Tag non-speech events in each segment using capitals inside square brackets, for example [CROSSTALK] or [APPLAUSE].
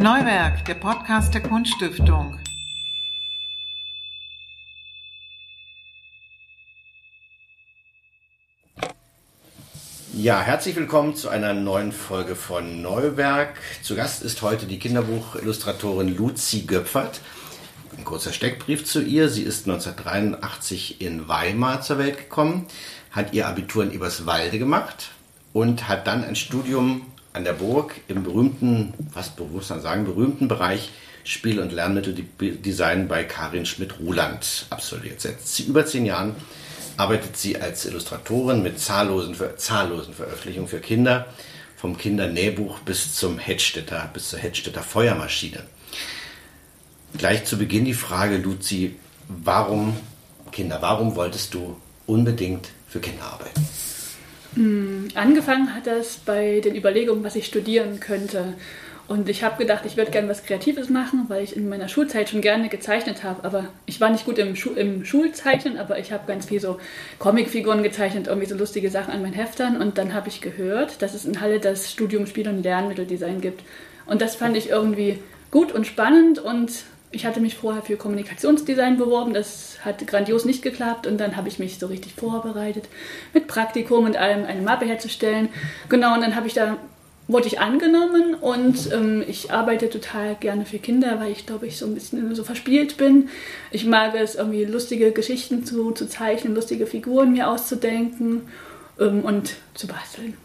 Neuwerk, der Podcast der Kunststiftung. Ja, herzlich willkommen zu einer neuen Folge von Neuwerk. Zu Gast ist heute die Kinderbuchillustratorin Luzi Göpfert. Ein kurzer Steckbrief zu ihr. Sie ist 1983 in Weimar zur Welt gekommen, hat ihr Abitur in Eberswalde gemacht und hat dann ein Studium an der Burg im berühmten, was muss man sagen, berühmten Bereich Spiel- und Lernmitteldesign bei Karin Schmidt-Ruland absolviert. Seit über zehn Jahren arbeitet sie als Illustratorin mit zahllosen, zahllosen Veröffentlichungen für Kinder, vom Kindernähbuch bis zum Hedstetter, bis zur Hedstetter Feuermaschine. Gleich zu Beginn die Frage, Luzi, warum Kinder, warum wolltest du unbedingt für Kinder arbeiten? Hm, angefangen hat das bei den Überlegungen, was ich studieren könnte. Und ich habe gedacht, ich würde gerne was Kreatives machen, weil ich in meiner Schulzeit schon gerne gezeichnet habe. Aber ich war nicht gut im, Schu im Schulzeichnen, aber ich habe ganz viel so Comicfiguren gezeichnet, irgendwie so lustige Sachen an meinen Heftern. Und dann habe ich gehört, dass es in Halle das Studium Spiel- und Lernmitteldesign gibt. Und das fand ich irgendwie gut und spannend und ich hatte mich vorher für Kommunikationsdesign beworben, das hat grandios nicht geklappt und dann habe ich mich so richtig vorbereitet, mit Praktikum und allem eine Mappe herzustellen. Genau, und dann habe ich da wurde ich angenommen und ähm, ich arbeite total gerne für Kinder, weil ich glaube, ich so ein bisschen so verspielt bin. Ich mag es, irgendwie lustige Geschichten zu, zu zeichnen, lustige Figuren mir auszudenken ähm, und zu basteln.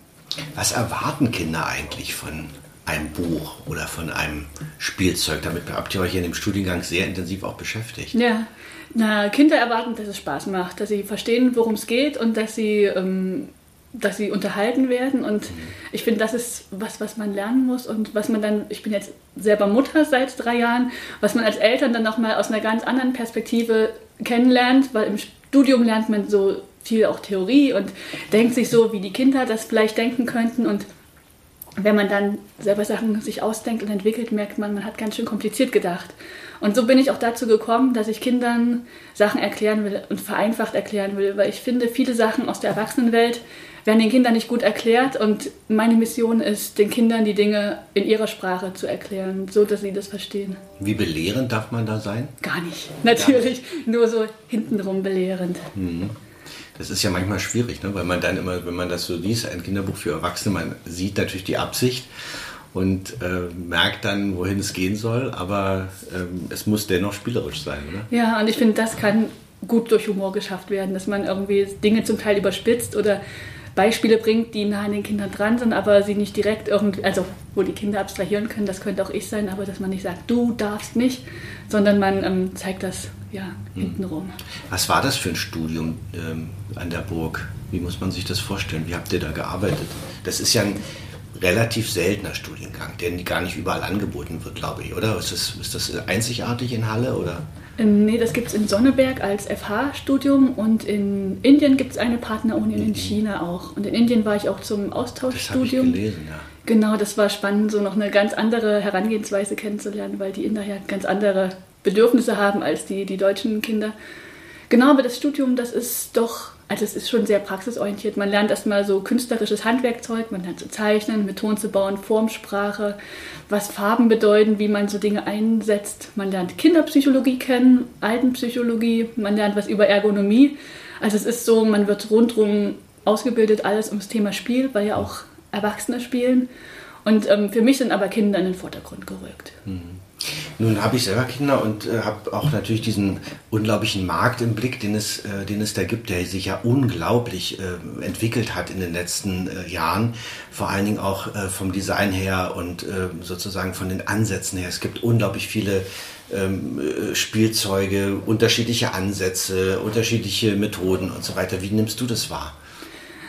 Was erwarten Kinder eigentlich von einem Buch oder von einem Spielzeug? Damit habt ihr euch in dem Studiengang sehr intensiv auch beschäftigt. Ja, na, Kinder erwarten, dass es Spaß macht, dass sie verstehen, worum es geht und dass sie ähm, dass sie unterhalten werden. Und mhm. ich finde, das ist was, was man lernen muss und was man dann, ich bin jetzt selber Mutter seit drei Jahren, was man als Eltern dann nochmal aus einer ganz anderen Perspektive kennenlernt, weil im Studium lernt man so viel auch Theorie und denkt sich so, wie die Kinder das vielleicht denken könnten und wenn man dann selber Sachen sich ausdenkt und entwickelt, merkt man, man hat ganz schön kompliziert gedacht. Und so bin ich auch dazu gekommen, dass ich Kindern Sachen erklären will und vereinfacht erklären will, weil ich finde, viele Sachen aus der Erwachsenenwelt werden den Kindern nicht gut erklärt und meine Mission ist, den Kindern die Dinge in ihrer Sprache zu erklären, so dass sie das verstehen. Wie belehrend darf man da sein? Gar nicht, natürlich, ja. nur so hintenrum belehrend. Mhm. Das ist ja manchmal schwierig, ne? weil man dann immer, wenn man das so liest, ein Kinderbuch für Erwachsene, man sieht natürlich die Absicht und äh, merkt dann, wohin es gehen soll, aber ähm, es muss dennoch spielerisch sein, oder? Ja, und ich finde, das kann gut durch Humor geschafft werden, dass man irgendwie Dinge zum Teil überspitzt oder Beispiele bringt, die nah an den Kindern dran sind, aber sie nicht direkt irgendwie, also wo die Kinder abstrahieren können, das könnte auch ich sein, aber dass man nicht sagt, du darfst nicht, sondern man ähm, zeigt das ja hm. hintenrum. Was war das für ein Studium ähm, an der Burg? Wie muss man sich das vorstellen? Wie habt ihr da gearbeitet? Das ist ja ein relativ seltener Studiengang, der gar nicht überall angeboten wird, glaube ich, oder? Ist das, ist das einzigartig in Halle oder? Ähm, nee, das gibt es in Sonneberg als FH-Studium und in Indien gibt es eine Partneruni und in China auch. Und in Indien war ich auch zum Austauschstudium. Das ich gelesen, ja. Genau, das war spannend, so noch eine ganz andere Herangehensweise kennenzulernen, weil die Inder ja ganz andere Bedürfnisse haben als die, die deutschen Kinder. Genau, aber das Studium, das ist doch also es ist schon sehr praxisorientiert. Man lernt erstmal so künstlerisches Handwerkzeug, man lernt zu zeichnen, Methoden zu bauen, Formsprache, was Farben bedeuten, wie man so Dinge einsetzt. Man lernt Kinderpsychologie kennen, Altenpsychologie, man lernt was über Ergonomie. Also es ist so, man wird rundherum ausgebildet, alles ums Thema Spiel, weil ja auch Erwachsene spielen. Und ähm, für mich sind aber Kinder in den Vordergrund gerückt. Mhm. Nun habe ich selber Kinder und äh, habe auch natürlich diesen unglaublichen Markt im Blick, den es, äh, den es da gibt, der sich ja unglaublich äh, entwickelt hat in den letzten äh, Jahren. Vor allen Dingen auch äh, vom Design her und äh, sozusagen von den Ansätzen her. Es gibt unglaublich viele ähm, Spielzeuge, unterschiedliche Ansätze, unterschiedliche Methoden und so weiter. Wie nimmst du das wahr?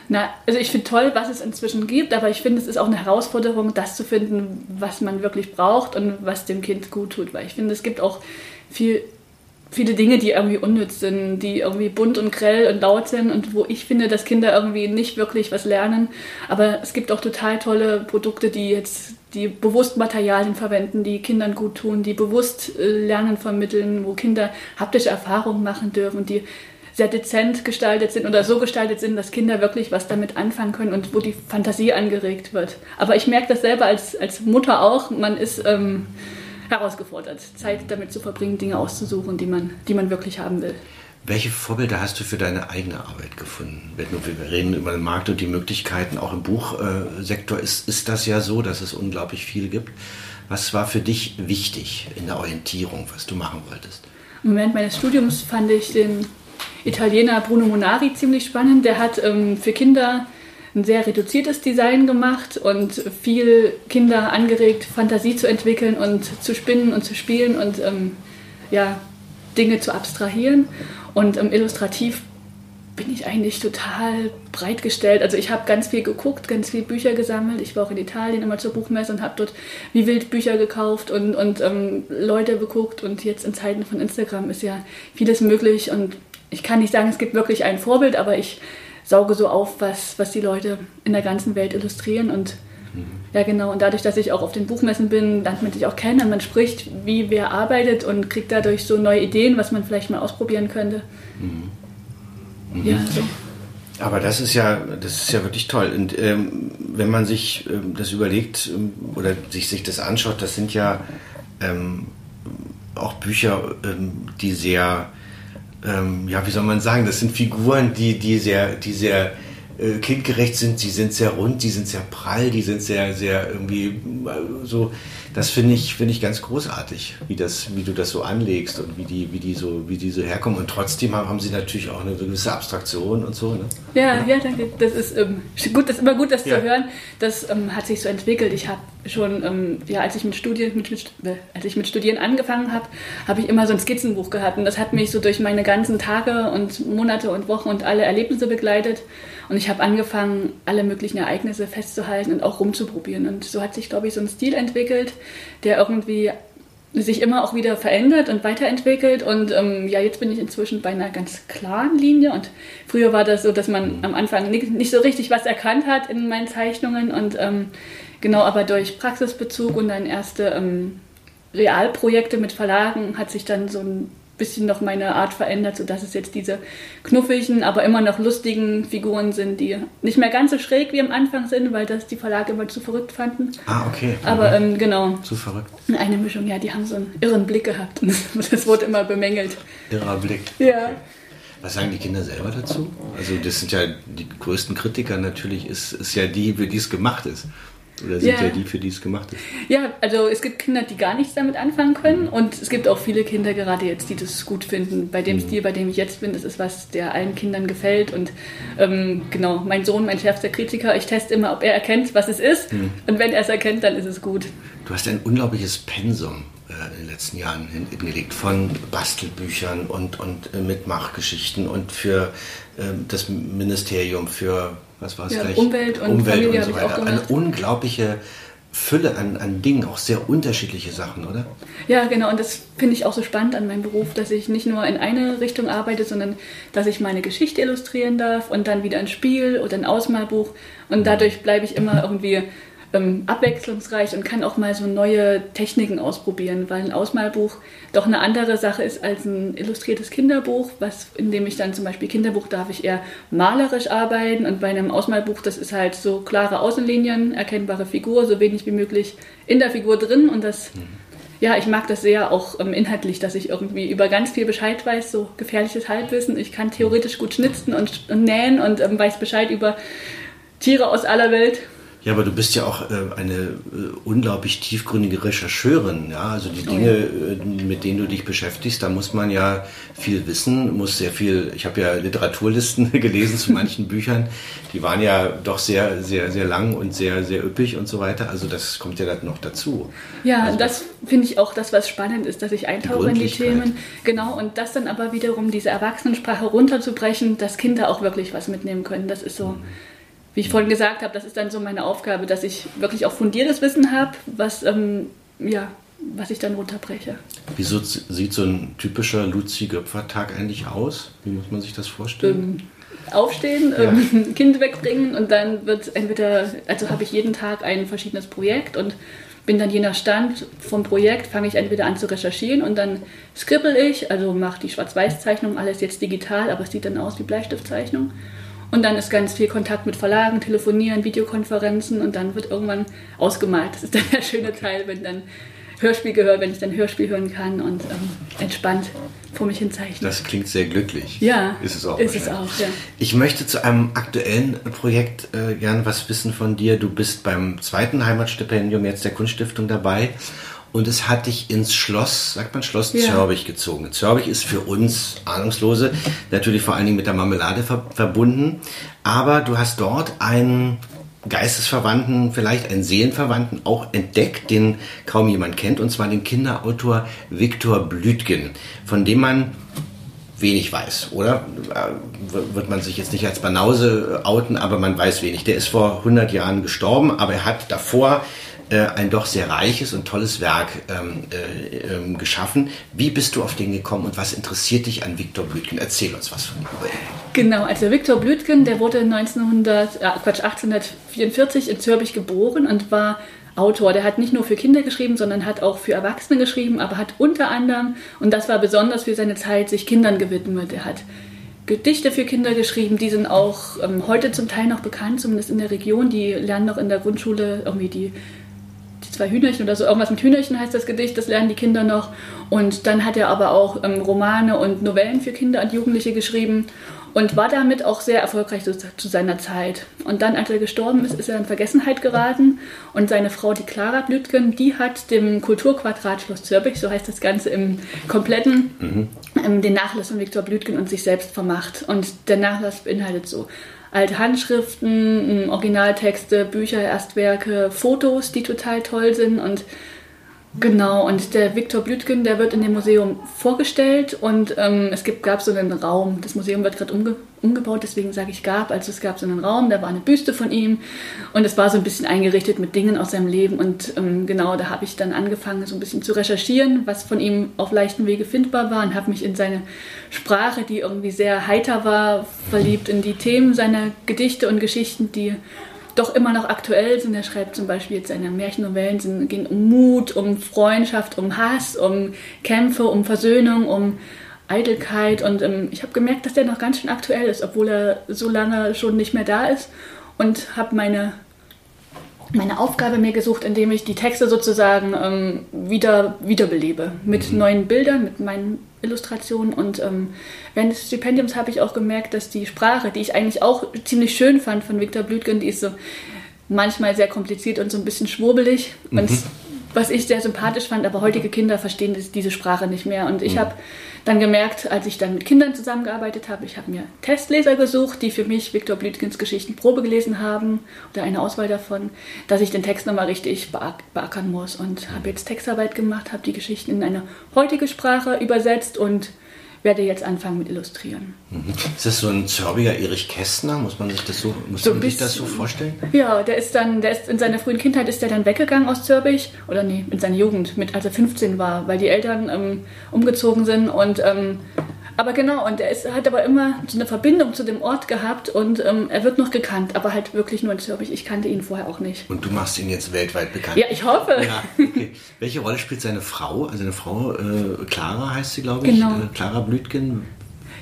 Na, also ich finde toll, was es inzwischen gibt, aber ich finde, es ist auch eine Herausforderung, das zu finden, was man wirklich braucht und was dem Kind gut tut. Weil ich finde, es gibt auch viel, viele Dinge, die irgendwie unnütz sind, die irgendwie bunt und grell und laut sind und wo ich finde, dass Kinder irgendwie nicht wirklich was lernen. Aber es gibt auch total tolle Produkte, die jetzt die bewusst Materialien verwenden, die Kindern gut tun, die bewusst äh, Lernen vermitteln, wo Kinder haptische Erfahrungen machen dürfen, die sehr dezent gestaltet sind oder so gestaltet sind, dass Kinder wirklich was damit anfangen können und wo die Fantasie angeregt wird. Aber ich merke das selber als, als Mutter auch, man ist ähm, herausgefordert, Zeit damit zu verbringen, Dinge auszusuchen, die man, die man wirklich haben will. Welche Vorbilder hast du für deine eigene Arbeit gefunden? Wir reden über den Markt und die Möglichkeiten, auch im Buchsektor ist, ist das ja so, dass es unglaublich viel gibt. Was war für dich wichtig in der Orientierung, was du machen wolltest? Während meines Studiums fand ich den Italiener Bruno Monari ziemlich spannend. Der hat ähm, für Kinder ein sehr reduziertes Design gemacht und viel Kinder angeregt, Fantasie zu entwickeln und zu spinnen und zu spielen und ähm, ja, Dinge zu abstrahieren. Und ähm, illustrativ bin ich eigentlich total breit gestellt. Also ich habe ganz viel geguckt, ganz viel Bücher gesammelt. Ich war auch in Italien immer zur Buchmesse und habe dort wie wild Bücher gekauft und, und ähm, Leute beguckt. Und jetzt in Zeiten von Instagram ist ja vieles möglich. Und ich kann nicht sagen, es gibt wirklich ein Vorbild, aber ich sauge so auf, was, was die Leute in der ganzen Welt illustrieren. Und ja, genau. Und dadurch, dass ich auch auf den Buchmessen bin, lernt man sich auch kennen und man spricht, wie wer arbeitet und kriegt dadurch so neue Ideen, was man vielleicht mal ausprobieren könnte. Mhm. Mhm. Ja, so. Aber das ist ja, das ist ja wirklich toll. Und ähm, wenn man sich ähm, das überlegt ähm, oder sich, sich das anschaut, das sind ja ähm, auch Bücher, ähm, die sehr, ähm, ja, wie soll man sagen, das sind Figuren, die, die sehr, die sehr äh, kindgerecht sind, die sind sehr rund, die sind sehr prall, die sind sehr, sehr irgendwie äh, so das finde ich, finde ich ganz großartig, wie das, wie du das so anlegst und wie die, wie die so, wie die so herkommen. Und trotzdem haben, haben sie natürlich auch eine gewisse Abstraktion und so. Ne? Ja, ja, ja, danke. Das ist ähm, gut, das ist immer gut, das ja. zu hören. Das ähm, hat sich so entwickelt. Ich habe schon, ähm, ja, als ich mit Studien, mit, mit, äh, als ich mit Studieren angefangen habe, habe ich immer so ein Skizzenbuch gehabt. Und das hat mich so durch meine ganzen Tage und Monate und Wochen und alle Erlebnisse begleitet. Und ich habe angefangen, alle möglichen Ereignisse festzuhalten und auch rumzuprobieren. Und so hat sich, glaube ich, so ein Stil entwickelt, der irgendwie sich immer auch wieder verändert und weiterentwickelt. Und ähm, ja, jetzt bin ich inzwischen bei einer ganz klaren Linie. Und früher war das so, dass man am Anfang nicht, nicht so richtig was erkannt hat in meinen Zeichnungen. Und ähm, genau, aber durch Praxisbezug und dann erste ähm, Realprojekte mit Verlagen hat sich dann so ein bisschen noch meine Art verändert, sodass es jetzt diese knuffigen, aber immer noch lustigen Figuren sind, die nicht mehr ganz so schräg wie am Anfang sind, weil das die Verlage immer zu verrückt fanden. Ah, okay. Aber ähm, genau. Zu verrückt. Eine Mischung, ja, die haben so einen irren Blick gehabt. Das, [LAUGHS] das wurde immer bemängelt. Irrer Blick. Ja. Okay. Was sagen die Kinder selber dazu? Also das sind ja die größten Kritiker natürlich, ist, ist ja die, für die es gemacht ist. Oder sind ja. ja die, für die es gemacht ist? Ja, also es gibt Kinder, die gar nichts damit anfangen können. Mhm. Und es gibt auch viele Kinder gerade jetzt, die das gut finden. Bei dem mhm. Stil, bei dem ich jetzt bin, das ist was, der allen Kindern gefällt. Und ähm, genau, mein Sohn, mein schärfster Kritiker, ich teste immer, ob er erkennt, was es ist. Mhm. Und wenn er es erkennt, dann ist es gut. Du hast ein unglaubliches Pensum äh, in den letzten Jahren hingelegt von Bastelbüchern und, und äh, Mitmachgeschichten und für äh, das Ministerium für was war es ja, gleich? Umwelt und Umwelt Familie und so weiter. Eine unglaubliche Fülle an, an Dingen, auch sehr unterschiedliche Sachen, oder? Ja, genau. Und das finde ich auch so spannend an meinem Beruf, dass ich nicht nur in eine Richtung arbeite, sondern dass ich meine Geschichte illustrieren darf und dann wieder ein Spiel oder ein Ausmalbuch. Und dadurch bleibe ich immer irgendwie ähm, abwechslungsreich und kann auch mal so neue Techniken ausprobieren, weil ein Ausmalbuch doch eine andere Sache ist als ein illustriertes Kinderbuch, was in dem ich dann zum Beispiel Kinderbuch darf ich eher malerisch arbeiten und bei einem Ausmalbuch, das ist halt so klare Außenlinien, erkennbare Figur, so wenig wie möglich in der Figur drin und das ja, ich mag das sehr auch ähm, inhaltlich, dass ich irgendwie über ganz viel Bescheid weiß, so gefährliches Halbwissen. Ich kann theoretisch gut schnitzen und, und nähen und ähm, weiß Bescheid über Tiere aus aller Welt. Ja, aber du bist ja auch äh, eine äh, unglaublich tiefgründige Rechercheurin. Ja? Also die Dinge, äh, mit denen du dich beschäftigst, da muss man ja viel wissen, muss sehr viel. Ich habe ja Literaturlisten [LAUGHS] gelesen zu manchen Büchern, die waren ja doch sehr, sehr, sehr lang und sehr, sehr üppig und so weiter. Also das kommt ja dann noch dazu. Ja, also, das finde ich auch das, was spannend ist, dass ich eintauche in die Themen. Genau, und das dann aber wiederum diese Erwachsenensprache runterzubrechen, dass Kinder auch wirklich was mitnehmen können. Das ist so. Mhm wie ich vorhin gesagt habe, das ist dann so meine Aufgabe, dass ich wirklich auch fundiertes Wissen habe, was, ähm, ja, was ich dann runterbreche. Wieso sieht so ein typischer Luzi-Göpfer-Tag eigentlich aus? Wie muss man sich das vorstellen? Ähm, aufstehen, ja. ähm, [LAUGHS] Kind wegbringen und dann wird entweder, also habe ich jeden Tag ein verschiedenes Projekt und bin dann je nach Stand vom Projekt, fange ich entweder an zu recherchieren und dann skribbel ich, also mache die Schwarz-Weiß-Zeichnung, alles jetzt digital, aber es sieht dann aus wie Bleistiftzeichnung. Und dann ist ganz viel Kontakt mit Verlagen, Telefonieren, Videokonferenzen und dann wird irgendwann ausgemalt. Das ist dann der schöne Teil, wenn dann Hörspiel gehört, wenn ich dann Hörspiel hören kann und ähm, entspannt vor mich hin zeichne. Das klingt sehr glücklich. Ja, ist es auch. Ist es auch ja. Ich möchte zu einem aktuellen Projekt äh, gerne was wissen von dir. Du bist beim zweiten Heimatstipendium jetzt der Kunststiftung dabei und es hat dich ins Schloss, sagt man Schloss ja. Zörbig gezogen. Zörbig ist für uns Ahnungslose natürlich vor allen Dingen mit der Marmelade ver verbunden, aber du hast dort ein Geistesverwandten, vielleicht einen Seelenverwandten auch entdeckt, den kaum jemand kennt, und zwar den Kinderautor Viktor Blütgen, von dem man wenig weiß, oder? Wird man sich jetzt nicht als Banause outen, aber man weiß wenig. Der ist vor 100 Jahren gestorben, aber er hat davor äh, ein doch sehr reiches und tolles Werk ähm, äh, äh, geschaffen. Wie bist du auf den gekommen und was interessiert dich an Viktor Blütgen? Erzähl uns was von ihm. Genau, also Viktor Blütgen, der wurde 1900, äh, Quatsch, 1844 in Zürich geboren und war Autor. Der hat nicht nur für Kinder geschrieben, sondern hat auch für Erwachsene geschrieben, aber hat unter anderem, und das war besonders für seine Zeit, sich Kindern gewidmet. Er hat Gedichte für Kinder geschrieben, die sind auch ähm, heute zum Teil noch bekannt, zumindest in der Region. Die lernen noch in der Grundschule irgendwie die zwei Hühnerchen oder so, irgendwas mit Hühnerchen heißt das Gedicht, das lernen die Kinder noch. Und dann hat er aber auch ähm, Romane und Novellen für Kinder und Jugendliche geschrieben und war damit auch sehr erfolgreich zu, zu, seiner Zeit. Und dann, als er gestorben ist, ist er in Vergessenheit geraten und seine Frau, die Clara Blütgen, die hat dem Kulturquadrat Schloss Zürbich, so heißt das Ganze im kompletten, mhm. ähm, den Nachlass von Viktor Blütgen und sich selbst vermacht. Und der Nachlass beinhaltet so alte Handschriften, Originaltexte, Bücher, Erstwerke, Fotos, die total toll sind. Und Genau, und der Viktor Blütgen, der wird in dem Museum vorgestellt und ähm, es gibt, gab so einen Raum. Das Museum wird gerade umge umgebaut, deswegen sage ich gab. Also es gab so einen Raum, da war eine Büste von ihm und es war so ein bisschen eingerichtet mit Dingen aus seinem Leben. Und ähm, genau, da habe ich dann angefangen, so ein bisschen zu recherchieren, was von ihm auf leichten Wege findbar war und habe mich in seine Sprache, die irgendwie sehr heiter war, verliebt in die Themen seiner Gedichte und Geschichten, die doch immer noch aktuell sind. Er schreibt zum Beispiel jetzt seine Märchennovellen, sind, gehen um Mut, um Freundschaft, um Hass, um Kämpfe, um Versöhnung, um Eitelkeit. Und ähm, ich habe gemerkt, dass der noch ganz schön aktuell ist, obwohl er so lange schon nicht mehr da ist. Und habe meine, meine Aufgabe mir gesucht, indem ich die Texte sozusagen ähm, wieder wiederbelebe. Mit mhm. neuen Bildern, mit meinen Illustrationen. Und ähm, während des Stipendiums habe ich auch gemerkt, dass die Sprache, die ich eigentlich auch ziemlich schön fand von Viktor Blütgen, die ist so manchmal sehr kompliziert und so ein bisschen schwurbelig. Mhm. Und was ich sehr sympathisch fand, aber heutige Kinder verstehen diese Sprache nicht mehr. Und ich mhm. habe dann gemerkt, als ich dann mit Kindern zusammengearbeitet habe, ich habe mir Testleser gesucht, die für mich Viktor Blütkins Geschichten Probe gelesen haben oder eine Auswahl davon, dass ich den Text nochmal richtig beackern muss. Und habe jetzt Textarbeit gemacht, habe die Geschichten in eine heutige Sprache übersetzt und werde jetzt anfangen mit Illustrieren. Mhm. Ist das so ein Zörbiger Erich Kästner? Muss man sich das so, muss so man sich das so vorstellen? Ja, der ist dann, der ist in seiner frühen Kindheit ist der dann weggegangen aus Zürbich oder nee, in seiner Jugend, mit als er 15 war, weil die Eltern ähm, umgezogen sind und ähm, aber genau, und er ist, hat aber immer so eine Verbindung zu dem Ort gehabt und ähm, er wird noch gekannt, aber halt wirklich nur in Zürich. Ich kannte ihn vorher auch nicht. Und du machst ihn jetzt weltweit bekannt? Ja, ich hoffe. Ja, okay. Welche Rolle spielt seine Frau? Also eine Frau, äh, Clara heißt sie, glaube ich. Genau. Äh, Clara Blütgen.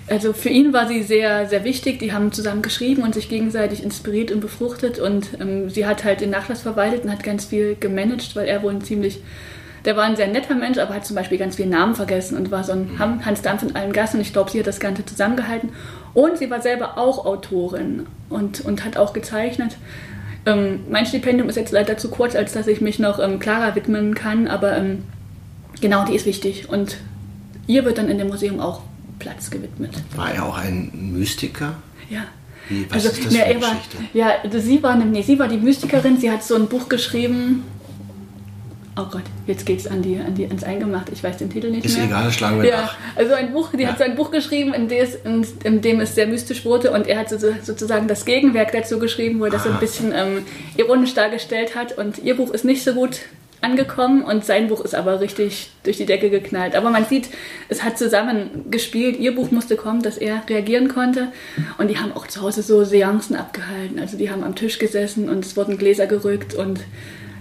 Also für ihn war sie sehr, sehr wichtig. Die haben zusammen geschrieben und sich gegenseitig inspiriert und befruchtet. Und ähm, sie hat halt den Nachlass verwaltet und hat ganz viel gemanagt, weil er wohl ein ziemlich der war ein sehr netter Mensch, aber hat zum Beispiel ganz viele Namen vergessen und war so ein mhm. Hans Dampf in allen Gassen. Und ich glaube, sie hat das Ganze zusammengehalten. Und sie war selber auch Autorin und, und hat auch gezeichnet. Ähm, mein Stipendium ist jetzt leider zu kurz, als dass ich mich noch ähm, Clara widmen kann, aber ähm, genau, die ist wichtig. Und ihr wird dann in dem Museum auch Platz gewidmet. War er auch ein Mystiker? Ja. Wie, was also, ist das für eine? War, ja, sie war, nee, sie war die Mystikerin. Sie hat so ein Buch geschrieben, Oh Gott, jetzt geht's an die, an die, ans Eingemachte. Ich weiß den Titel nicht ist mehr. Ist egal, schlagen wir ja, nach. Also ein Buch, die ja. hat so ein Buch geschrieben, in, des, in, in, dem es sehr mystisch wurde und er hat so, sozusagen das Gegenwerk dazu geschrieben, wo er das so ein bisschen ähm, ironisch dargestellt hat und ihr Buch ist nicht so gut angekommen und sein Buch ist aber richtig durch die Decke geknallt. Aber man sieht, es hat zusammen gespielt. Ihr Buch musste kommen, dass er reagieren konnte. Und die haben auch zu Hause so Seancen abgehalten. Also die haben am Tisch gesessen und es wurden Gläser gerückt und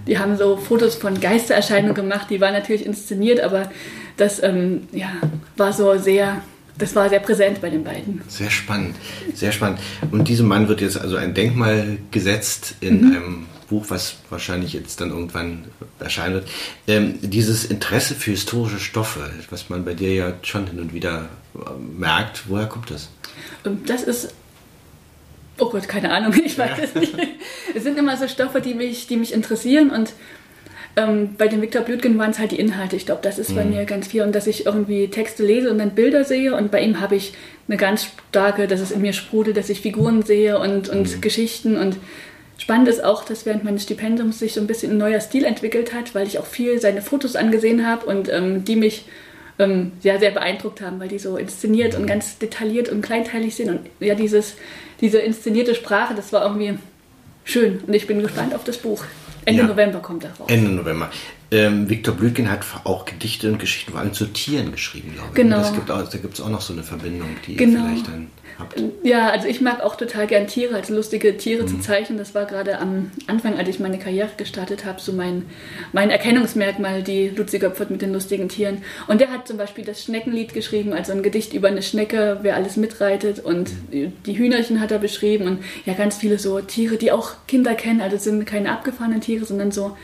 die haben so Fotos von Geistererscheinungen gemacht, die waren natürlich inszeniert, aber das ähm, ja, war so sehr das war sehr präsent bei den beiden. Sehr spannend, sehr spannend. Und diesem Mann wird jetzt also ein Denkmal gesetzt in mhm. einem Buch, was wahrscheinlich jetzt dann irgendwann erscheinen wird. Ähm, dieses Interesse für historische Stoffe, was man bei dir ja schon hin und wieder äh, merkt, woher kommt das? Ähm, das ist Oh Gott, keine Ahnung, [LAUGHS] ich weiß ja. es nicht. Es sind immer so Stoffe, die mich, die mich interessieren und ähm, bei dem Viktor Blütgen waren es halt die Inhalte. Ich glaube, das ist mhm. bei mir ganz viel. Und dass ich irgendwie Texte lese und dann Bilder sehe. Und bei ihm habe ich eine ganz starke, dass es in mir sprudelt, dass ich Figuren sehe und, und mhm. Geschichten. Und spannend ist auch, dass während meines Stipendiums sich so ein bisschen ein neuer Stil entwickelt hat, weil ich auch viel seine Fotos angesehen habe und ähm, die mich ähm, ja, sehr beeindruckt haben, weil die so inszeniert und mhm. ganz detailliert und kleinteilig sind. Und ja, dieses, diese inszenierte Sprache, das war irgendwie schön. Und ich bin gespannt auf das Buch. Ende ja. November kommt er raus. Ende November. Ähm, Viktor Blütgen hat auch Gedichte und Geschichten vor allem zu Tieren geschrieben, glaube ich. Genau. Das gibt auch, da gibt es auch noch so eine Verbindung, die genau. ihr vielleicht dann habt. Ja, also ich mag auch total gern Tiere, also lustige Tiere mhm. zu zeichnen. Das war gerade am Anfang, als ich meine Karriere gestartet habe, so mein, mein Erkennungsmerkmal, die Luzi Göpfert mit den lustigen Tieren. Und der hat zum Beispiel das Schneckenlied geschrieben, also ein Gedicht über eine Schnecke, wer alles mitreitet. Und mhm. die Hühnerchen hat er beschrieben und ja, ganz viele so Tiere, die auch Kinder kennen. Also sind keine abgefahrenen Tiere, sondern so,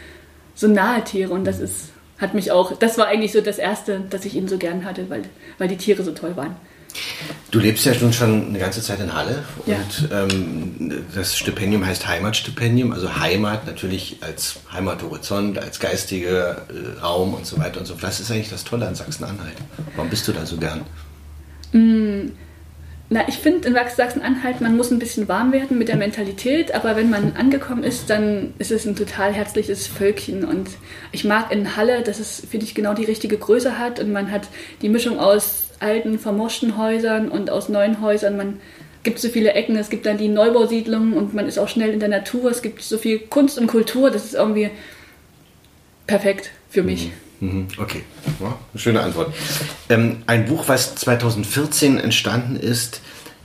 so nahe Tiere. Und das ist hat mich auch, das war eigentlich so das Erste, dass ich ihn so gern hatte, weil, weil die Tiere so toll waren. Du lebst ja nun schon eine ganze Zeit in Halle und ja. ähm, das Stipendium heißt Heimatstipendium, also Heimat natürlich als Heimathorizont, als geistiger äh, Raum und so weiter und so fort. Was ist eigentlich das Tolle an Sachsen-Anhalt? Warum bist du da so gern? Mm, na, ich finde in Sachsen-Anhalt, man muss ein bisschen warm werden mit der Mentalität, aber wenn man angekommen ist, dann ist es ein total herzliches Völkchen und ich mag in Halle, dass es, finde ich, genau die richtige Größe hat und man hat die Mischung aus alten, vermoschten Häusern und aus neuen Häusern. Man gibt so viele Ecken, es gibt dann die Neubausiedlungen und man ist auch schnell in der Natur. Es gibt so viel Kunst und Kultur, das ist irgendwie perfekt für mich. Mhm. Mhm. Okay, ja, schöne Antwort. Ähm, ein Buch, was 2014 entstanden ist,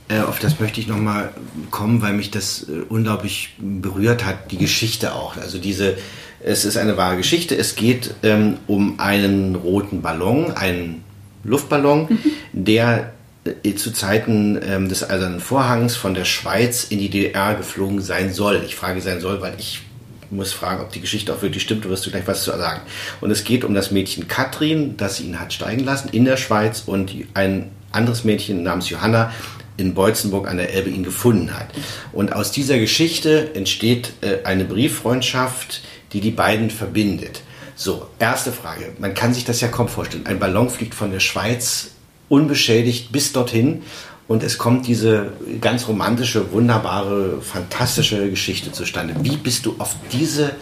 äh, auf das möchte ich nochmal kommen, weil mich das äh, unglaublich berührt hat, die Geschichte auch. Also diese, es ist eine wahre Geschichte. Es geht ähm, um einen roten Ballon, einen Luftballon, mhm. der äh, zu Zeiten ähm, des Eisernen Vorhangs von der Schweiz in die DDR geflogen sein soll. Ich frage sein soll, weil ich muss fragen, ob die Geschichte auch wirklich stimmt. Du wirst du gleich was zu sagen. Und es geht um das Mädchen Katrin, das ihn hat steigen lassen in der Schweiz und ein anderes Mädchen namens Johanna in Beutzenburg an der Elbe ihn gefunden hat. Und aus dieser Geschichte entsteht äh, eine Brieffreundschaft, die die beiden verbindet. So, erste Frage. Man kann sich das ja kaum vorstellen. Ein Ballon fliegt von der Schweiz unbeschädigt bis dorthin und es kommt diese ganz romantische, wunderbare, fantastische Geschichte zustande. Wie bist du auf diese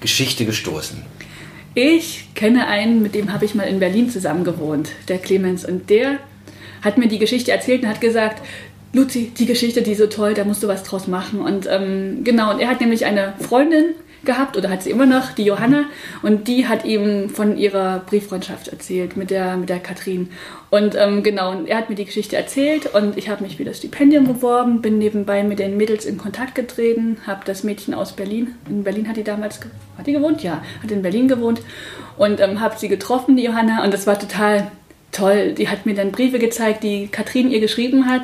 Geschichte gestoßen? Ich kenne einen, mit dem habe ich mal in Berlin zusammen gewohnt, der Clemens. Und der hat mir die Geschichte erzählt und hat gesagt, Luzi, die Geschichte, die ist so toll, da musst du was draus machen. Und ähm, genau, und er hat nämlich eine Freundin, gehabt oder hat sie immer noch, die Johanna. Und die hat ihm von ihrer Brieffreundschaft erzählt mit der, mit der Katrin. Und ähm, genau, und er hat mir die Geschichte erzählt und ich habe mich für das Stipendium beworben, bin nebenbei mit den Mädels in Kontakt getreten, habe das Mädchen aus Berlin, in Berlin hat die damals, hat die gewohnt? Ja, hat in Berlin gewohnt und ähm, habe sie getroffen, die Johanna, und das war total toll. Die hat mir dann Briefe gezeigt, die Katrin ihr geschrieben hat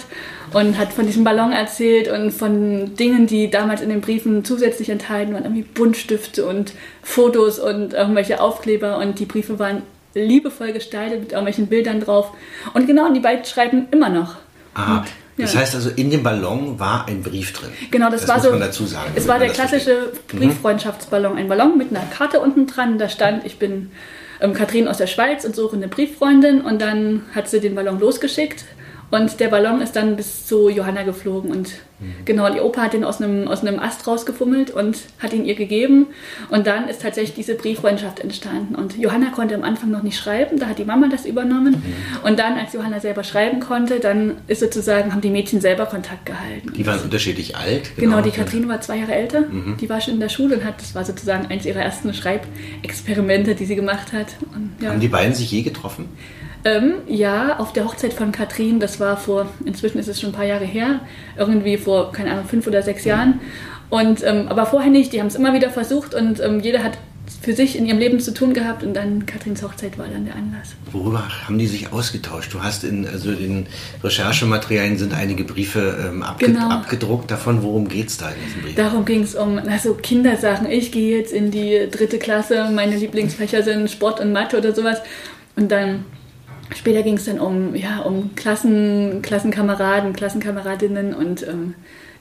und hat von diesem Ballon erzählt und von Dingen, die damals in den Briefen zusätzlich enthalten waren, irgendwie Buntstifte und Fotos und irgendwelche Aufkleber und die Briefe waren liebevoll gestaltet mit irgendwelchen Bildern drauf. Und genau, und die beiden schreiben immer noch. Aha. Und, ja. Das heißt also, in dem Ballon war ein Brief drin. Genau, das, das war muss so. Man dazu sagen, es war der klassische versteht. Mhm. Brieffreundschaftsballon. Ein Ballon mit einer Karte unten dran. Da stand, ich bin ähm, Katrin aus der Schweiz und suche eine Brieffreundin. Und dann hat sie den Ballon losgeschickt und der Ballon ist dann bis zu Johanna geflogen. Und mhm. genau, die Opa hat den aus einem, aus einem Ast rausgefummelt und hat ihn ihr gegeben. Und dann ist tatsächlich diese Brieffreundschaft entstanden. Und Johanna konnte am Anfang noch nicht schreiben, da hat die Mama das übernommen. Mhm. Und dann, als Johanna selber schreiben konnte, dann ist sozusagen, haben die Mädchen selber Kontakt gehalten. Die waren unterschiedlich alt? Genau, genau die Katrin war zwei Jahre älter. Mhm. Die war schon in der Schule und hat, das war sozusagen eins ihrer ersten Schreibexperimente, die sie gemacht hat. Und, ja. Haben die beiden sich je getroffen? Ähm, ja, auf der Hochzeit von Katrin, das war vor, inzwischen ist es schon ein paar Jahre her, irgendwie vor, keine Ahnung, fünf oder sechs Jahren. Und, ähm, aber vorher nicht, die haben es immer wieder versucht und ähm, jeder hat für sich in ihrem Leben zu tun gehabt und dann Katrins Hochzeit war dann der Anlass. Worüber haben die sich ausgetauscht? Du hast in also den Recherchematerialien sind einige Briefe ähm, abge Genau. abgedruckt. Davon, worum geht es da in diesen Briefen? Darum ging es um also Kindersachen. Ich gehe jetzt in die dritte Klasse, meine Lieblingsfächer sind Sport und Mathe oder sowas. Und dann später ging es dann um, ja, um Klassen, Klassenkameraden, Klassenkameradinnen und ähm,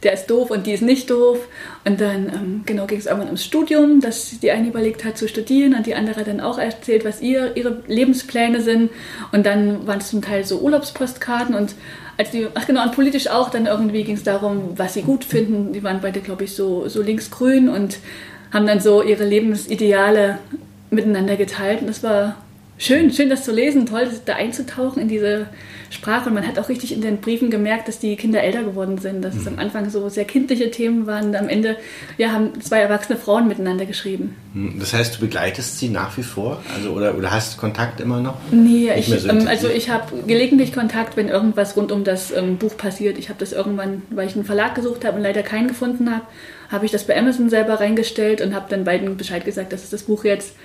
der ist doof und die ist nicht doof. Und dann ähm, genau ging es irgendwann ums Studium, dass die eine überlegt hat zu studieren und die andere dann auch erzählt, was ihr, ihre Lebenspläne sind. Und dann waren es zum Teil so Urlaubspostkarten und als die, ach genau, und politisch auch, dann irgendwie ging es darum, was sie gut finden. Die waren beide, glaube ich, so, so linksgrün und haben dann so ihre Lebensideale miteinander geteilt. Und das war schön, schön das zu lesen, toll, da einzutauchen in diese Sprache. Und man hat auch richtig in den Briefen gemerkt, dass die Kinder älter geworden sind, dass es am Anfang so sehr kindliche Themen waren. Und am Ende ja, haben zwei erwachsene Frauen miteinander geschrieben. Hm, Das heißt, du begleitest sie nach wie vor? Also oder, oder hast Kontakt immer noch? Nee, ich, so ähm, also ich habe gelegentlich Kontakt, wenn irgendwas rund um das ähm, Buch passiert. Ich habe das irgendwann, weil ich einen Verlag gesucht habe und leider keinen gefunden habe, habe ich das bei Amazon selber reingestellt und habe dann beiden Bescheid gesagt, dass es das Buch jetzt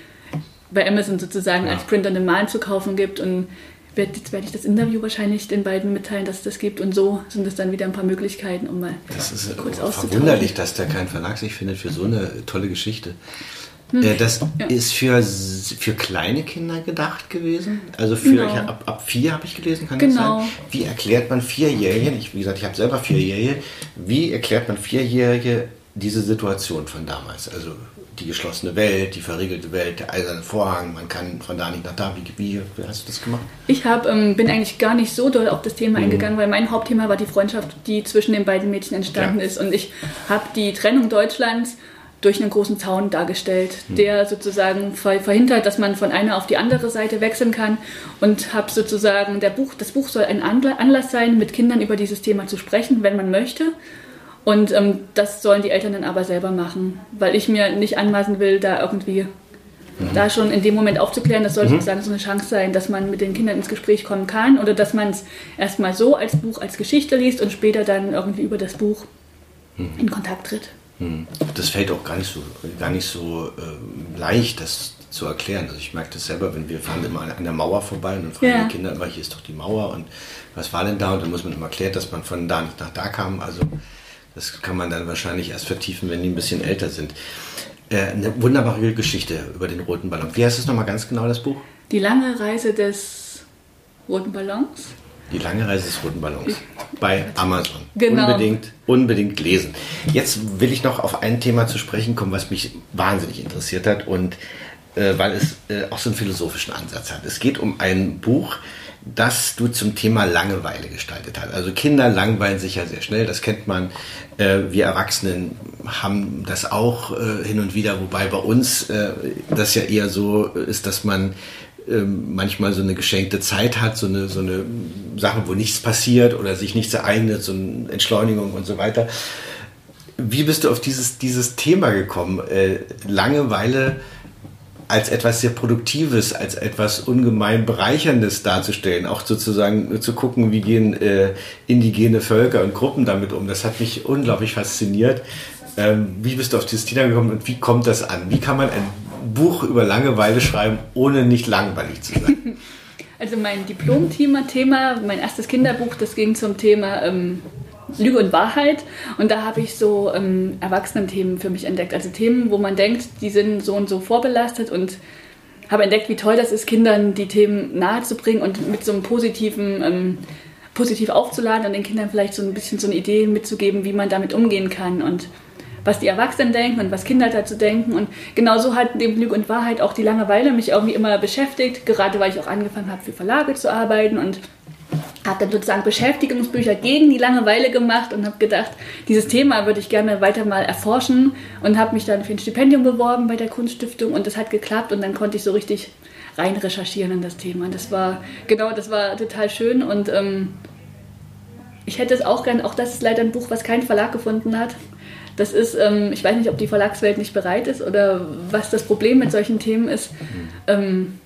bei Amazon sozusagen Ja. als Print on Demand zu kaufen gibt und werd- jetzt werde ich das Interview wahrscheinlich den beiden mitteilen, dass es das gibt und so sind es dann wieder ein paar Möglichkeiten, um mal Das ist kurz äh, auszutauschen. verwunderlich, dass da kein Verlag sich findet für so eine tolle Geschichte. Äh, Das Hm. Ja. ist für, für kleine Kinder gedacht gewesen. Also für Genau. ich, ab, ab vier habe ich gelesen, kann Genau. das sein? Wie erklärt man Vierjährigen, ich, wie gesagt, ich habe selber Vierjährige, wie erklärt man Vierjährige diese Situation von damals? Also die geschlossene Welt, die verriegelte Welt, der eiserne Vorhang, man kann von da nicht nach da. Wie, wie, hast du das gemacht? Ich hab, ähm, bin eigentlich gar nicht so doll auf das Thema eingegangen, weil mein Hauptthema war die Freundschaft, die zwischen den beiden Mädchen entstanden Ja. ist. Und ich habe die Trennung Deutschlands durch einen großen Zaun dargestellt, der sozusagen ver verhindert, dass man von einer auf die andere Seite wechseln kann. Und habe sozusagen, der Buch, das Buch soll ein Anla- Anlass sein, mit Kindern über dieses Thema zu sprechen, wenn man möchte. Und ähm, das sollen die Eltern dann aber selber machen, weil ich mir nicht anmaßen will, da irgendwie da schon in dem Moment aufzuklären, das soll sozusagen so eine Chance sein, dass man mit den Kindern ins Gespräch kommen kann oder dass man es erstmal so als Buch, als Geschichte liest und später dann irgendwie über das Buch in Kontakt tritt. Hm. Das fällt auch gar nicht so, gar nicht so äh, leicht, das zu erklären. Also ich merke das selber, wenn wir fahren immer an der Mauer vorbei und dann fragen Ja. die Kinder immer, hier ist doch die Mauer und was war denn da? Und dann muss man immer erklären, dass man von da nicht nach da kam. Also das kann man dann wahrscheinlich erst vertiefen, wenn die ein bisschen älter sind. Äh, eine wunderbare Geschichte über den roten Ballon. Wie heißt es nochmal ganz genau, das Buch? Die lange Reise des roten Ballons. Die lange Reise des roten Ballons bei Amazon. Genau. Unbedingt, unbedingt lesen. Jetzt will ich noch auf ein Thema zu sprechen kommen, was mich wahnsinnig interessiert hat und äh, weil es äh, auch so einen philosophischen Ansatz hat. Es geht um ein Buch, das du zum Thema Langeweile gestaltet hast. Also Kinder langweilen sich ja sehr schnell, das kennt man. Äh, wir Erwachsenen haben das auch äh, hin und wieder, wobei bei uns äh, das ja eher so ist, dass man ähm, manchmal so eine geschenkte Zeit hat, so eine, so eine Sache, wo nichts passiert oder sich nichts ereignet, so eine Entschleunigung und so weiter. Wie bist du auf dieses, dieses Thema gekommen? Langeweile als etwas sehr Produktives, als etwas ungemein Bereicherndes darzustellen, auch sozusagen zu gucken, wie gehen äh, indigene Völker und Gruppen damit um. Das hat mich unglaublich fasziniert. Ähm, wie bist du auf dieses Thema gekommen und wie kommt das an? Wie kann man ein Buch über Langeweile schreiben, ohne nicht langweilig zu sein? [LAUGHS] Also mein Diplom-Thema, Thema, mein erstes Kinderbuch, das ging zum Thema ähm, Lüge und Wahrheit. Und da habe ich so ähm, Erwachsenen-Themen für mich entdeckt. Also Themen, wo man denkt, die sind so und so vorbelastet und habe entdeckt, wie toll das ist, Kindern die Themen nahezubringen und mit so einem positiven, ähm, positiv aufzuladen und den Kindern vielleicht so ein bisschen so eine Idee mitzugeben, wie man damit umgehen kann und was die Erwachsenen denken und was Kinder dazu denken. Und genauso hat neben Lüge und Wahrheit auch die Langeweile mich irgendwie immer beschäftigt, gerade weil ich auch angefangen habe, für Verlage zu arbeiten und habe dann sozusagen Beschäftigungsbücher gegen die Langeweile gemacht und habe gedacht, dieses Thema würde ich gerne weiter mal erforschen und habe mich dann für ein Stipendium beworben bei der Kunststiftung und das hat geklappt und dann konnte ich so richtig rein recherchieren in das Thema. Das war, genau, das war total schön und ähm, ich hätte es auch gern, auch das ist leider ein Buch, was kein Verlag gefunden hat. Das ist, ähm, ich weiß nicht, ob die Verlagswelt nicht bereit ist oder was das Problem mit solchen Themen ist. Ähm,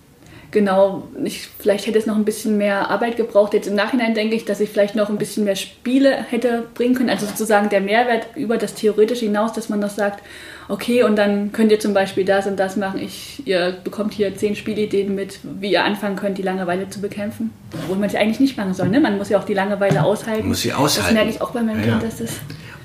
genau, ich, vielleicht hätte es noch ein bisschen mehr Arbeit gebraucht. Jetzt im Nachhinein denke ich, dass ich vielleicht noch ein bisschen mehr Spiele hätte bringen können. Also sozusagen der Mehrwert über das Theoretische hinaus, dass man noch sagt, okay, und dann könnt ihr zum Beispiel das und das machen. Ich, ihr bekommt hier zehn Spielideen mit, wie ihr anfangen könnt, die Langeweile zu bekämpfen. Obwohl man es ja eigentlich nicht machen soll. Ne? Man muss ja auch die Langeweile aushalten. Muss sie aushalten. Das merke ich auch bei meinem Ja. Kind, dass das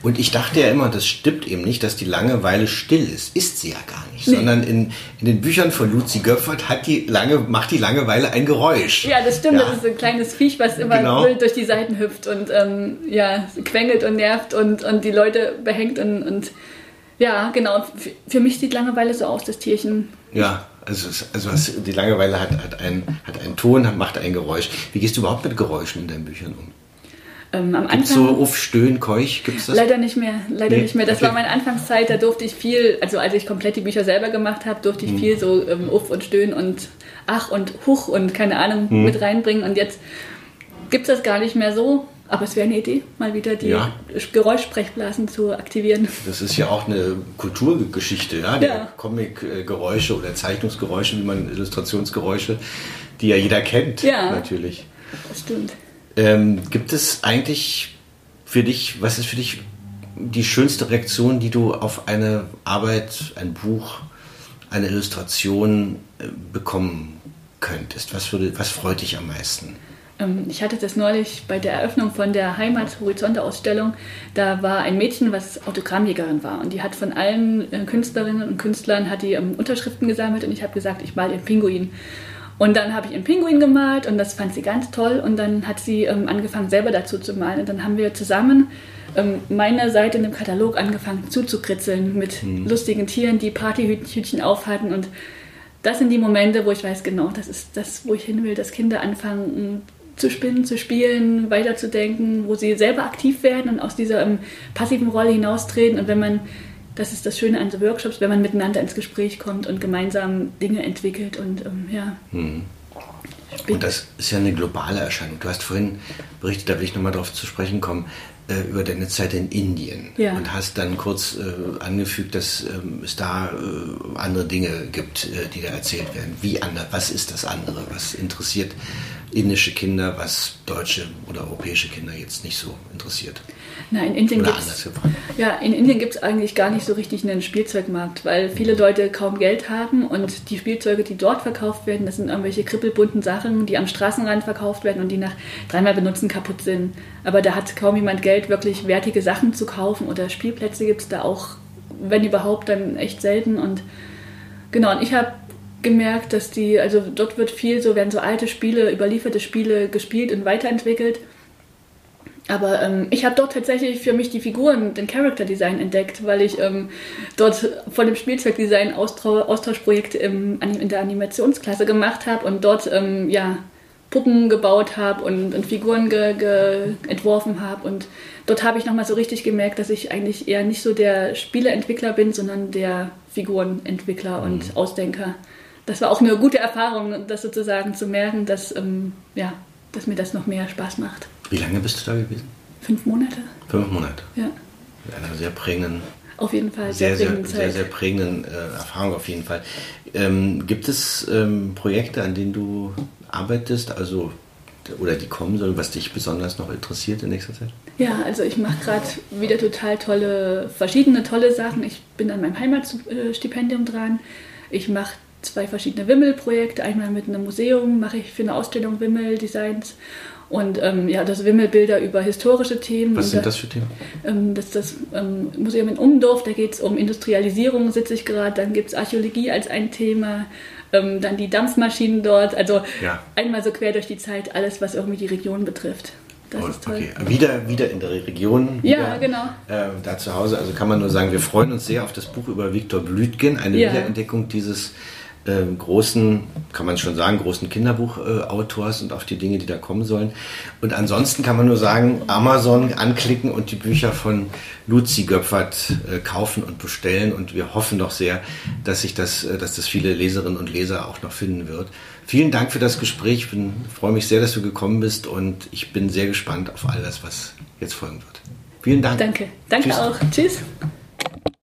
Und ich dachte ja immer, das stimmt eben nicht, dass die Langeweile still ist. Ist sie ja gar nicht. Nee. Sondern in, in den Büchern von Luzi Göpfert hat die lange, macht die Langeweile ein Geräusch. Ja, das stimmt. Ja. Das ist ein kleines Viech, was immer Genau. wild durch die Seiten hüpft und ähm, ja, quengelt und nervt und, und die Leute behängt. Und, und ja, genau. Für, für mich sieht Langeweile so aus, das Tierchen. Ja, also, also was, die Langeweile hat, hat, ein, hat einen Ton, macht ein Geräusch. Wie gehst du überhaupt mit Geräuschen in deinen Büchern um? Ähm, am Gibt's Anfang. so Uff, Stöhn, Keuch? Gibt's das? Leider nicht mehr, leider Nee, nicht mehr. Das okay. war meine Anfangszeit, da durfte ich viel, also als ich komplett die Bücher selber gemacht habe, durfte ich viel so ähm, Uff und Stöhn und Ach und Huch und keine Ahnung Mhm. mit reinbringen. Und jetzt gibt es das gar nicht mehr so. Aber es wäre eine Idee, mal wieder die Ja. Geräuschsprechblasen zu aktivieren. Das ist ja auch eine Kulturgeschichte, ja, Ja. Comic-Geräusche oder Zeichnungsgeräusche, wie man Illustrationsgeräusche, die ja jeder kennt, Ja. natürlich. Das stimmt. Ähm, gibt es eigentlich für dich, was ist für dich die schönste Reaktion, die du auf eine Arbeit, ein Buch, eine Illustration äh, bekommen könntest? Was, würde, was freut dich am meisten? Ähm, Ich hatte das neulich bei der Eröffnung von der Heimat-Horizonte-Ausstellung. Da war ein Mädchen, was Autogrammjägerin war. Und die hat von allen äh, Künstlerinnen und Künstlern hat die ähm, Unterschriften gesammelt. Und ich habe gesagt, ich male ihren Pinguin. Und dann habe ich ihren Pinguin gemalt und das fand sie ganz toll. Und dann hat sie ähm, angefangen, selber dazu zu malen. Und dann haben wir zusammen ähm, meine Seite in dem Katalog angefangen zuzukritzeln mit lustigen Tieren, die Partyhütchen aufhatten. Und das sind die Momente, wo ich weiß, genau, das ist das, wo ich hin will, dass Kinder anfangen zu spinnen, zu spielen, weiterzudenken, wo sie selber aktiv werden und aus dieser ähm, passiven Rolle hinaustreten. Und wenn man, das ist das Schöne an so Workshops, wenn man miteinander ins Gespräch kommt und gemeinsam Dinge entwickelt und ähm, ja. Und das ist ja eine globale Erscheinung. Du hast vorhin berichtet, da will ich nochmal drauf zu sprechen kommen, äh, über deine Zeit in Indien. Ja. Und hast dann kurz äh, angefügt, dass ähm, es da äh, andere Dinge gibt, äh, die da erzählt werden. Wie andere? Was ist das andere? Was interessiert indische Kinder, was deutsche oder europäische Kinder jetzt nicht so interessiert? Na, in Indien anders gefragt. Ja, in Indien gibt es eigentlich gar nicht so richtig einen Spielzeugmarkt, weil viele Leute kaum Geld haben und die Spielzeuge, die dort verkauft werden, das sind irgendwelche krippelbunten Sachen, die am Straßenrand verkauft werden und die nach dreimal benutzen kaputt sind. Aber da hat kaum jemand Geld, wirklich wertige Sachen zu kaufen oder Spielplätze gibt es da auch, wenn überhaupt, dann echt selten und Genau, und ich habe gemerkt, dass die, also dort wird viel so, werden so alte Spiele, überlieferte Spiele gespielt und weiterentwickelt. Aber ähm, ich habe dort tatsächlich für mich die Figuren, den Character Design entdeckt, weil ich ähm, dort von dem Spielzeugdesign Austau Austauschprojekte im, in der Animationsklasse gemacht habe und dort ähm, ja, Puppen gebaut habe und, und Figuren ge, ge, entworfen habe. Und dort habe ich nochmal so richtig gemerkt, dass ich eigentlich eher nicht so der Spieleentwickler bin, sondern der Figurenentwickler und Ausdenker. Das war auch eine gute Erfahrung, das sozusagen zu merken, dass, ähm, ja, dass mir das noch mehr Spaß macht. Wie lange bist du da gewesen? Fünf Monate, Fünf Monate. ja. Mit einer sehr prägenden Auf jeden Fall sehr, sehr, prägende sehr, sehr prägenden äh, Erfahrung auf jeden Fall. Ähm, gibt es ähm, Projekte, an denen du arbeitest, also oder die kommen sollen, was dich besonders noch interessiert in nächster Zeit? Ja, also ich mache gerade wieder total tolle, verschiedene tolle Sachen. Ich bin an meinem Heimatstipendium dran. Ich mache zwei verschiedene Wimmel-Projekte. Einmal mit einem Museum mache ich für eine Ausstellung Wimmel-Designs und ähm, ja, das Wimmelbilder über historische Themen. Was sind da- das für Themen? Ähm, das ist das ähm, Museum in Umdorf, da geht es um Industrialisierung, sitze ich gerade. Dann gibt es Archäologie als ein Thema. Ähm, dann die Dampfmaschinen dort. Also Ja. einmal so quer durch die Zeit, alles, was irgendwie die Region betrifft. Das Oh, ist toll. okay. Wieder, wieder in der Region. Ja, wieder, genau. Äh, da zu Hause. Also kann man nur sagen, wir freuen uns sehr auf das Buch über Viktor Blütgen, eine Ja. Wiederentdeckung dieses ähm, großen, kann man schon sagen, großen Kinderbuchautors und auf die Dinge, die da kommen sollen. Und ansonsten kann man nur sagen, Amazon anklicken und die Bücher von Luzi Göpfert äh, kaufen und bestellen. Und wir hoffen doch sehr, dass sich das, äh, dass das viele Leserinnen und Leser auch noch finden wird. Vielen Dank für das Gespräch. Ich bin, freue mich sehr, dass du gekommen bist und ich bin sehr gespannt auf all das, was jetzt folgen wird. Vielen Dank. Danke. Danke Tschüss. auch. Tschüss.